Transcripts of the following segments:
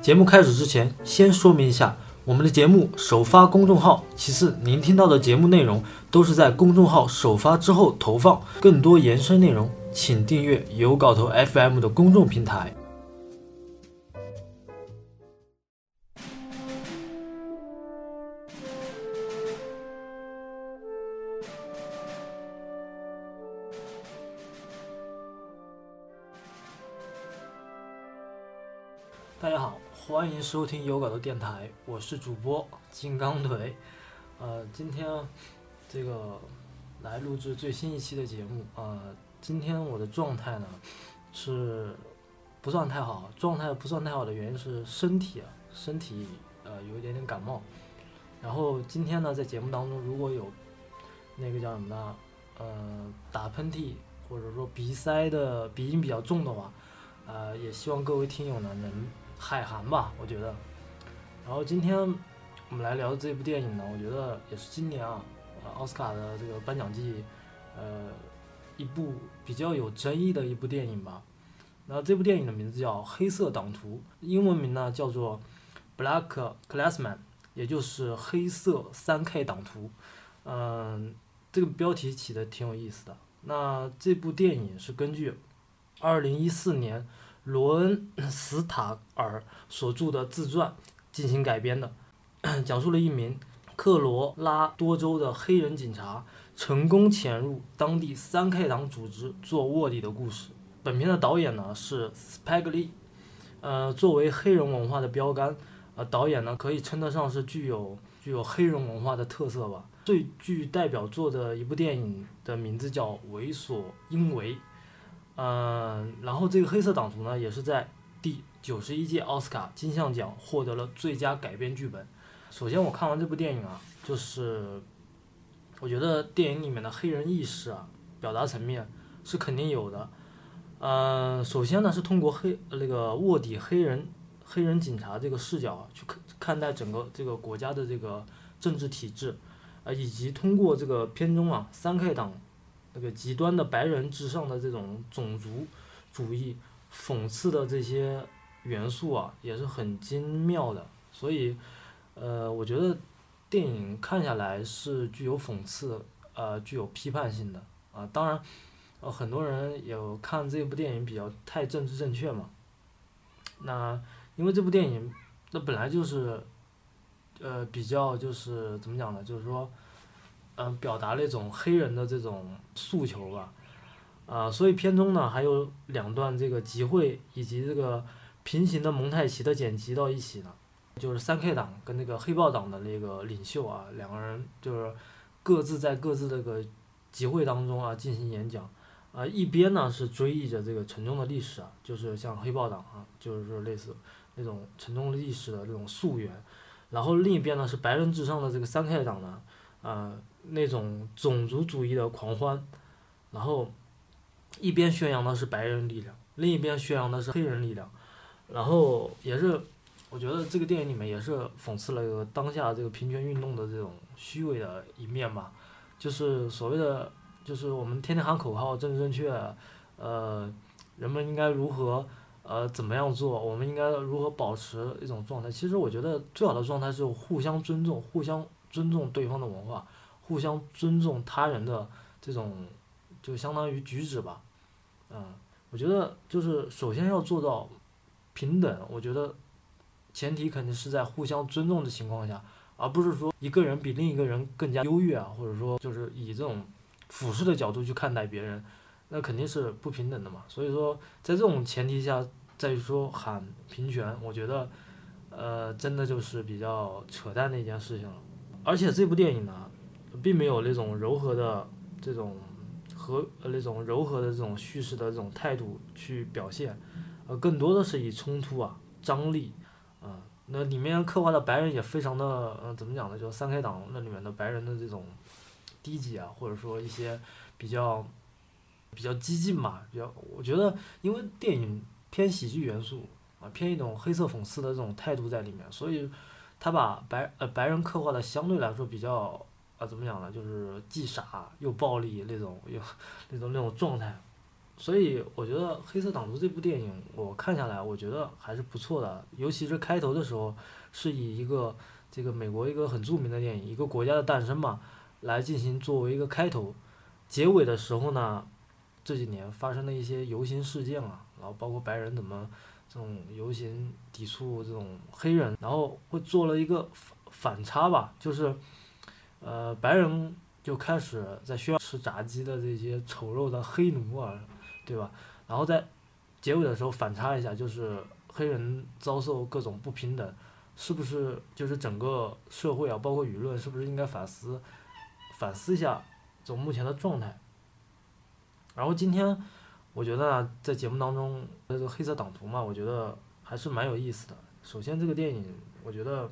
节目开始之前，先说明一下，我们的节目首发公众号，其次您听到的节目内容都是在公众号首发之后投放，更多延伸内容，请订阅有稿头 FM 的公众平台。欢迎收听有稿的电台，我是主播金刚腿。呃，今天这个来录制最新一期的节目。呃，今天我的状态呢是不算太好，状态不算太好的原因是身体啊，身体呃有一点点感冒。然后今天呢，在节目当中如果有那个叫什么呢，呃，打喷嚏或者说鼻塞的鼻音比较重的话，呃，也希望各位听友呢能。海涵吧，我觉得。然后今天我们来聊的这部电影呢，我觉得也是今年啊，呃，奥斯卡的这个颁奖季，呃，一部比较有争议的一部电影吧。那这部电影的名字叫《黑色党徒》，英文名呢叫做《Black Classman》，也就是黑色三 K 党徒。嗯，这个标题起的挺有意思的。那这部电影是根据二零一四年。罗恩·斯塔尔所著的自传进行改编的，讲述了一名科罗拉多州的黑人警察成功潜入当地三 K 党组织做卧底的故事。本片的导演呢是斯派格利，呃，作为黑人文化的标杆，呃，导演呢可以称得上是具有具有黑人文化的特色吧。最具代表作的一部电影的名字叫《为所应为》。嗯，然后这个黑色党徒呢，也是在第九十一届奥斯卡金像奖获得了最佳改编剧本。首先，我看完这部电影啊，就是我觉得电影里面的黑人意识啊，表达层面是肯定有的。嗯，首先呢，是通过黑那个卧底黑人黑人警察这个视角去看看待整个这个国家的这个政治体制，啊，以及通过这个片中啊三 K 党。这个极端的白人至上的这种种族主义讽刺的这些元素啊，也是很精妙的。所以，呃，我觉得电影看下来是具有讽刺，呃，具有批判性的啊。当然，呃，很多人有看这部电影比较太政治正确嘛。那因为这部电影那本来就是，呃，比较就是怎么讲呢？就是说。嗯，表达了一种黑人的这种诉求吧，啊，所以片中呢还有两段这个集会以及这个平行的蒙太奇的剪辑到一起呢，就是三 K 党跟那个黑豹党的那个领袖啊，两个人就是各自在各自的个集会当中啊进行演讲，啊，一边呢是追忆着这个沉重的历史啊，就是像黑豹党啊，就是类似那种沉重历史的这种溯源，然后另一边呢是白人至上的这个三 K 党呢，啊。那种种族主义的狂欢，然后一边宣扬的是白人力量，另一边宣扬的是黑人力量，然后也是我觉得这个电影里面也是讽刺了当下这个平权运动的这种虚伪的一面吧，就是所谓的就是我们天天喊口号政治正确，呃，人们应该如何呃怎么样做，我们应该如何保持一种状态？其实我觉得最好的状态是互相尊重，互相尊重对方的文化。互相尊重他人的这种，就相当于举止吧，嗯，我觉得就是首先要做到平等，我觉得前提肯定是在互相尊重的情况下，而不是说一个人比另一个人更加优越啊，或者说就是以这种俯视的角度去看待别人，那肯定是不平等的嘛。所以说，在这种前提下再说喊平权，我觉得，呃，真的就是比较扯淡的一件事情了。而且这部电影呢。并没有那种柔和的这种和那种柔和的这种叙事的这种态度去表现，呃，更多的是以冲突啊、张力啊，那里面刻画的白人也非常的呃怎么讲呢？就三 K 党那里面的白人的这种低级啊，或者说一些比较比较激进吧，比较我觉得因为电影偏喜剧元素啊，偏一种黑色讽刺的这种态度在里面，所以他把白呃白人刻画的相对来说比较。啊，怎么讲呢？就是既傻又暴力那种，又那种那种状态，所以我觉得《黑色党徒》这部电影我看下来，我觉得还是不错的，尤其是开头的时候，是以一个这个美国一个很著名的电影，一个国家的诞生嘛，来进行作为一个开头，结尾的时候呢，这几年发生的一些游行事件啊，然后包括白人怎么这种游行抵触这种黑人，然后会做了一个反反差吧，就是呃白人就开始在需要吃炸鸡的这些丑陋的黑奴啊。对吧？然后在结尾的时候反差一下，就是黑人遭受各种不平等，是不是就是整个社会啊，包括舆论，是不是应该反思反思一下走目前的状态？然后今天我觉得，在节目当中，这个黑色党徒嘛，我觉得还是蛮有意思的。首先，这个电影我觉得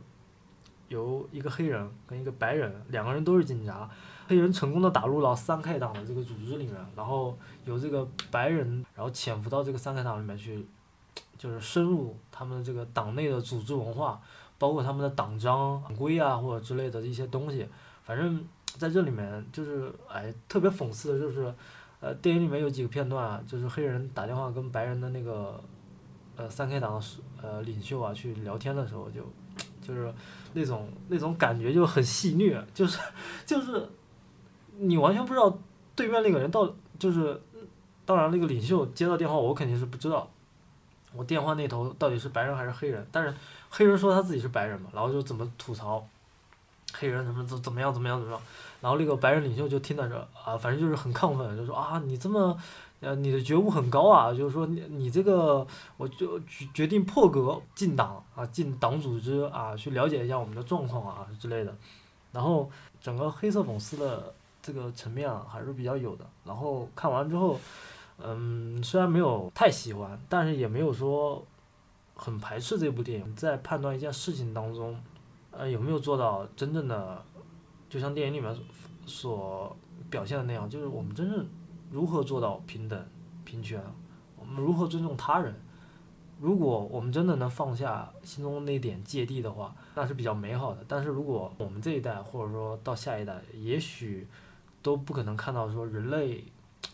由一个黑人跟一个白人两个人都是警察。黑人成功的打入了三 K 党的这个组织里面，然后由这个白人，然后潜伏到这个三 K 党里面去，就是深入他们这个党内的组织文化，包括他们的党章、党规啊或者之类的一些东西。反正在这里面就是哎，特别讽刺的就是，呃，电影里面有几个片段，就是黑人打电话跟白人的那个，呃，三 K 党的呃领袖啊去聊天的时候，就就是那种那种感觉就很戏虐，就是就是。你完全不知道对面那个人到就是，当然那个领袖接到电话，我肯定是不知道，我电话那头到底是白人还是黑人。但是黑人说他自己是白人嘛，然后就怎么吐槽黑人怎么怎怎么样怎么样怎么样，然后那个白人领袖就听到这啊，反正就是很亢奋，就说啊你这么呃你的觉悟很高啊，就是说你你这个我就决决定破格进党啊进党组织啊去了解一下我们的状况啊之类的，然后整个黑色讽刺的。这个层面啊还是比较有的。然后看完之后，嗯，虽然没有太喜欢，但是也没有说很排斥这部电影。在判断一件事情当中，呃，有没有做到真正的，就像电影里面所表现的那样，就是我们真正如何做到平等、平权，我们如何尊重他人。如果我们真的能放下心中那点芥蒂的话，那是比较美好的。但是如果我们这一代，或者说到下一代，也许。都不可能看到说人类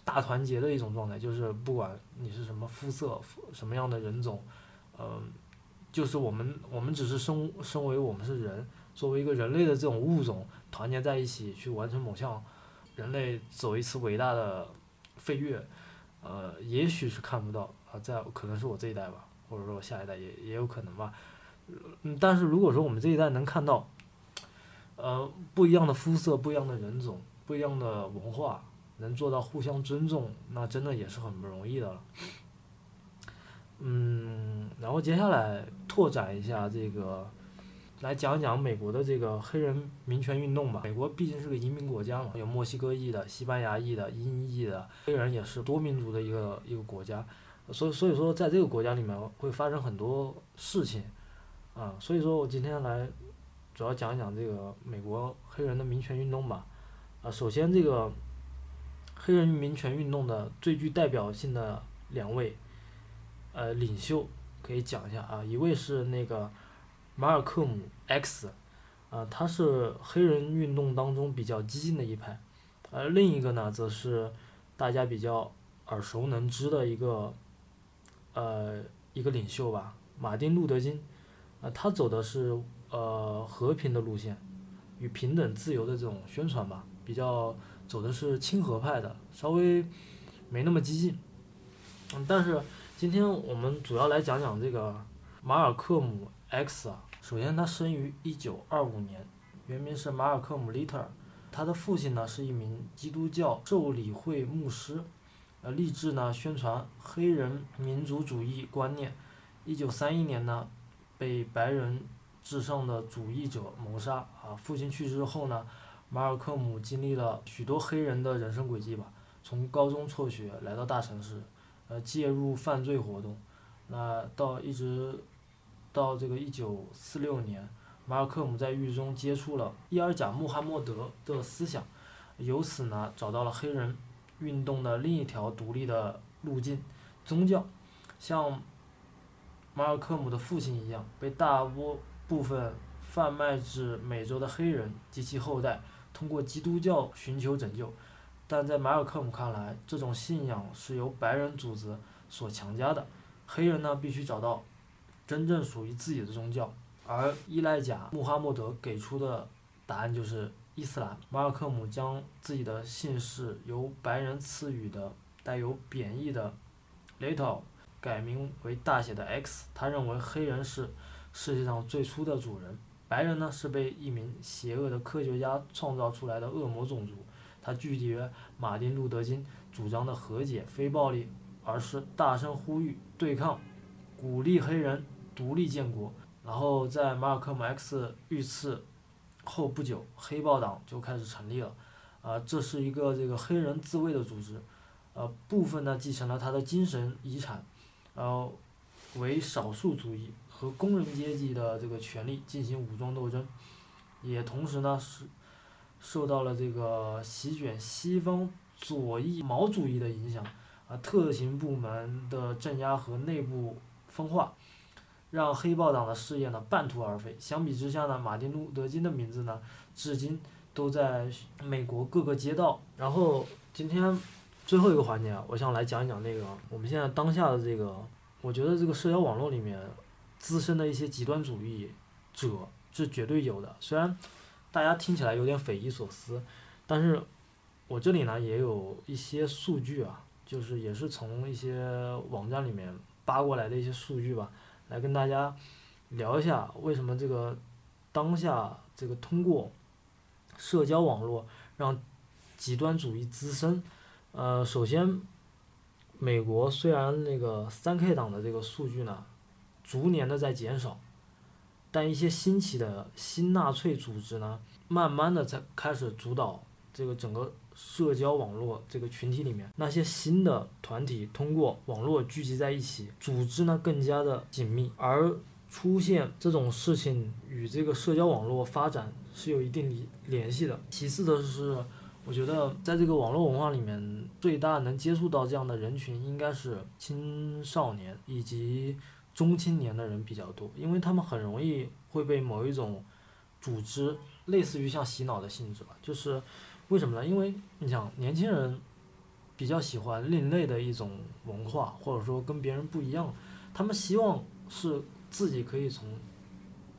大团结的一种状态，就是不管你是什么肤色、什么样的人种，嗯，就是我们我们只是身身为我们是人，作为一个人类的这种物种团结在一起去完成某项人类走一次伟大的飞跃，呃，也许是看不到啊，在可能是我这一代吧，或者说我下一代也也有可能吧，嗯，但是如果说我们这一代能看到，呃，不一样的肤色、不一样的人种。不一样的文化能做到互相尊重，那真的也是很不容易的了。嗯，然后接下来拓展一下这个，来讲讲美国的这个黑人民权运动吧。美国毕竟是个移民国家嘛，有墨西哥裔的、西班牙裔的、英裔的，黑人也是多民族的一个一个国家，所以所以说在这个国家里面会发生很多事情，啊，所以说我今天来主要讲一讲这个美国黑人的民权运动吧。啊，首先这个黑人民权运动的最具代表性的两位呃领袖可以讲一下啊，一位是那个马尔克姆 X，啊，他是黑人运动当中比较激进的一派，而另一个呢，则是大家比较耳熟能知的一个呃一个领袖吧，马丁路德金，啊，他走的是呃和平的路线与平等自由的这种宣传吧。比较走的是亲和派的，稍微没那么激进。嗯，但是今天我们主要来讲讲这个马尔克姆 X 啊。首先，他生于一九二五年，原名是马尔克姆·利特尔。他的父亲呢是一名基督教受理会牧师，呃，立志呢宣传黑人民族主义观念。一九三一年呢，被白人至上的主义者谋杀。啊，父亲去世后呢。马尔克姆经历了许多黑人的人生轨迹吧，从高中辍学来到大城市，呃，介入犯罪活动，那到一直到这个一九四六年，马尔克姆在狱中接触了伊尔贾穆罕默德的思想，由此呢找到了黑人运动的另一条独立的路径，宗教，像马尔克姆的父亲一样，被大波部分贩卖至美洲的黑人及其后代。通过基督教寻求拯救，但在马尔克姆看来，这种信仰是由白人组织所强加的，黑人呢必须找到真正属于自己的宗教。而伊赖贾·穆哈默德给出的答案就是伊斯兰。马尔克姆将自己的姓氏由白人赐予的带有贬义的 “little” 改名为大写的 “X”。他认为黑人是世界上最初的主人，白人呢是被一名邪恶的科学家创造出来的恶魔种族。他拒绝马丁·路德·金主张的和解、非暴力，而是大声呼吁对抗，鼓励黑人独立建国。然后在马尔科姆 X 遇刺后不久，黑豹党就开始成立了。啊，这是一个这个黑人自卫的组织，呃，部分呢继承了他的精神遗产，然后为少数主义和工人阶级的这个权利进行武装斗争，也同时呢是。受到了这个席卷西方左翼毛主义的影响，啊，特勤部门的镇压和内部分化，让黑豹党的事业呢半途而废。相比之下呢，马丁路德金的名字呢，至今都在美国各个街道。然后今天最后一个环节，我想来讲一讲那个我们现在当下的这个，我觉得这个社交网络里面滋生的一些极端主义者是绝对有的，虽然。大家听起来有点匪夷所思，但是我这里呢也有一些数据啊，就是也是从一些网站里面扒过来的一些数据吧，来跟大家聊一下为什么这个当下这个通过社交网络让极端主义滋生。呃，首先，美国虽然那个三 K 党的这个数据呢，逐年的在减少。但一些兴起的新纳粹组织呢，慢慢的在开始主导这个整个社交网络这个群体里面，那些新的团体通过网络聚集在一起，组织呢更加的紧密，而出现这种事情与这个社交网络发展是有一定联系的。其次的是，我觉得在这个网络文化里面，最大能接触到这样的人群应该是青少年以及。中青年的人比较多，因为他们很容易会被某一种组织，类似于像洗脑的性质吧。就是为什么呢？因为你想，年轻人比较喜欢另类的一种文化，或者说跟别人不一样，他们希望是自己可以从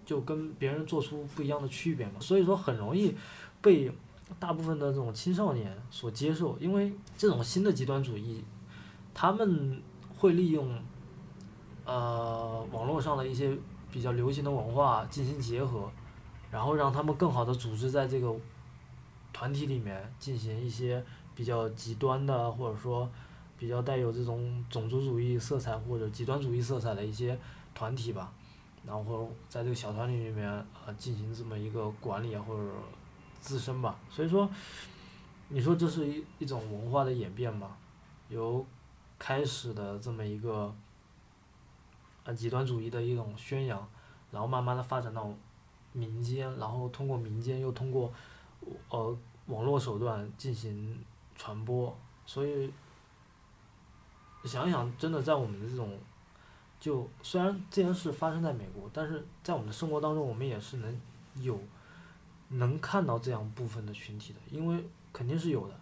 就跟别人做出不一样的区别嘛。所以说很容易被大部分的这种青少年所接受，因为这种新的极端主义，他们会利用。呃，网络上的一些比较流行的文化进行结合，然后让他们更好的组织在这个团体里面进行一些比较极端的，或者说比较带有这种种族主义色彩或者极端主义色彩的一些团体吧，然后在这个小团体里面呃进行这么一个管理或者自身吧，所以说，你说这是一一种文化的演变吧，由开始的这么一个。啊，极端主义的一种宣扬，然后慢慢的发展到民间，然后通过民间又通过呃网络手段进行传播，所以想想，真的在我们的这种，就虽然这件事发生在美国，但是在我们的生活当中，我们也是能有能看到这样部分的群体的，因为肯定是有的。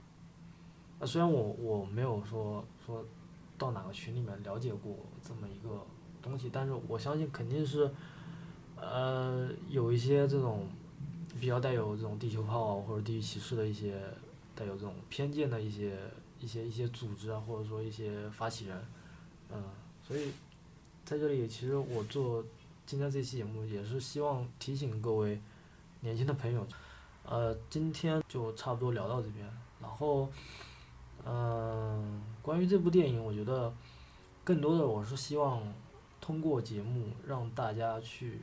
啊，虽然我我没有说说到哪个群里面了解过这么一个。东西，但是我相信肯定是，呃，有一些这种比较带有这种地球炮或者地域歧视的一些带有这种偏见的一些一些一些组织啊，或者说一些发起人，嗯，所以在这里，其实我做今天这期节目也是希望提醒各位年轻的朋友，呃，今天就差不多聊到这边，然后，嗯，关于这部电影，我觉得更多的我是希望。通过节目让大家去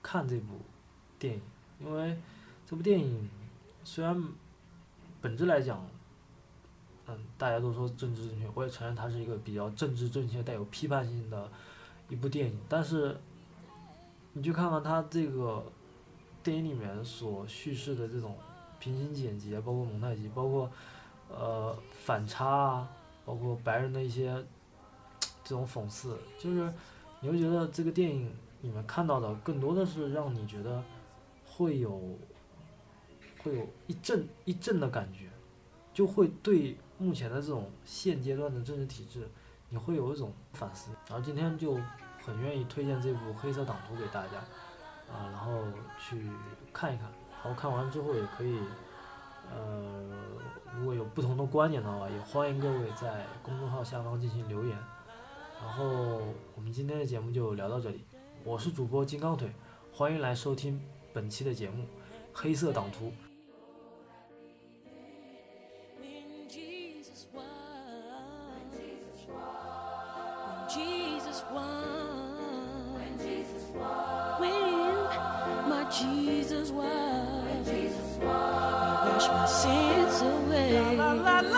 看这部电影，因为这部电影虽然本质来讲，嗯，大家都说政治正确，我也承认它是一个比较政治正确、带有批判性的一部电影。但是，你去看看它这个电影里面所叙事的这种平行剪辑，包括蒙太奇，包括呃反差啊，包括白人的一些这种讽刺，就是。你会觉得这个电影里面看到的更多的是让你觉得会有会有一阵一阵的感觉，就会对目前的这种现阶段的政治体制，你会有一种反思。然后今天就很愿意推荐这部《黑色党徒》给大家，啊，然后去看一看。然后看完之后也可以，呃，如果有不同的观点的话，也欢迎各位在公众号下方进行留言。然后我们今天的节目就聊到这里，我是主播金刚腿，欢迎来收听本期的节目《黑色党徒》。When Jesus won, when Jesus won, when Jesus won, when Jesus won, when Jesus won, He washed my sins away. La la la la la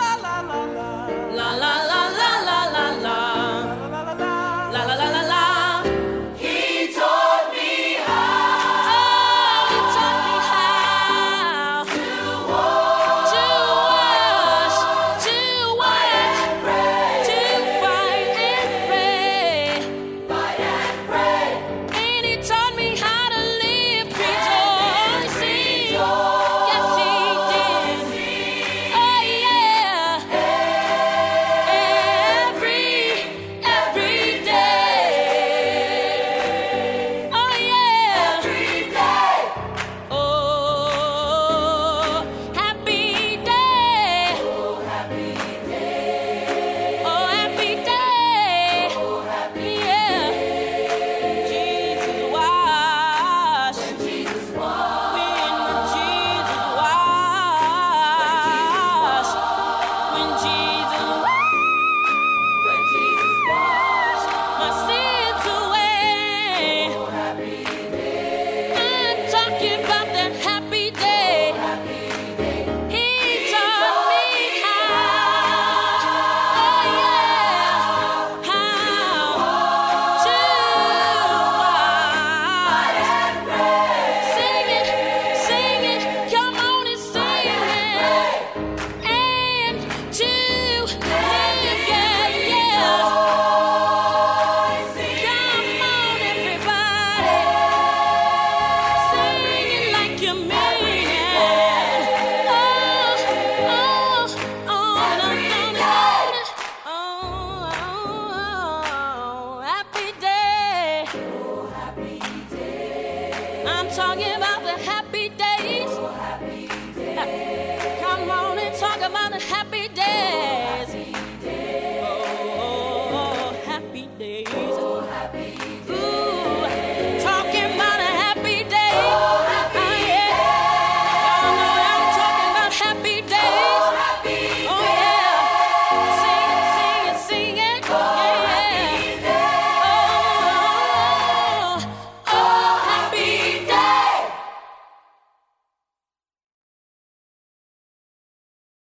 amount of